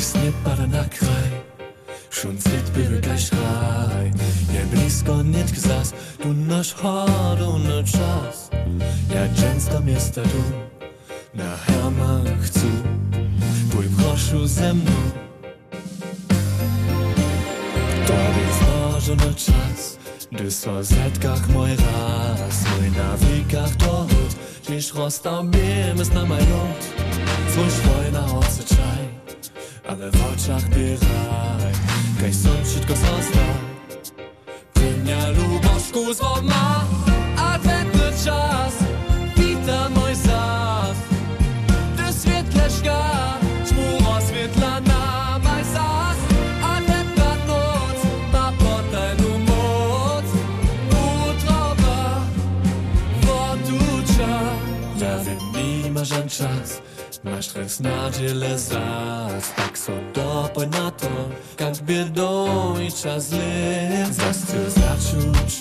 Istnieje para na kraj. Schon sieht wir gleich rein Ja blisko nit gzas Tu nasz harony czas. Ja często miasta tu Na hermach chcę Pój proszę ze mną. To jest marzony czas Gdy so zetkach mój raz Mój na wikach to hut Dziś rozstawiemy z na maj lot Swój swoje oczach bieraj Kaj są wszystko został Dnia lubożku zło ma Masz stres na dziele zas Tak so dopoj na to Jak biedą i czas lec Zas chcę zaczuć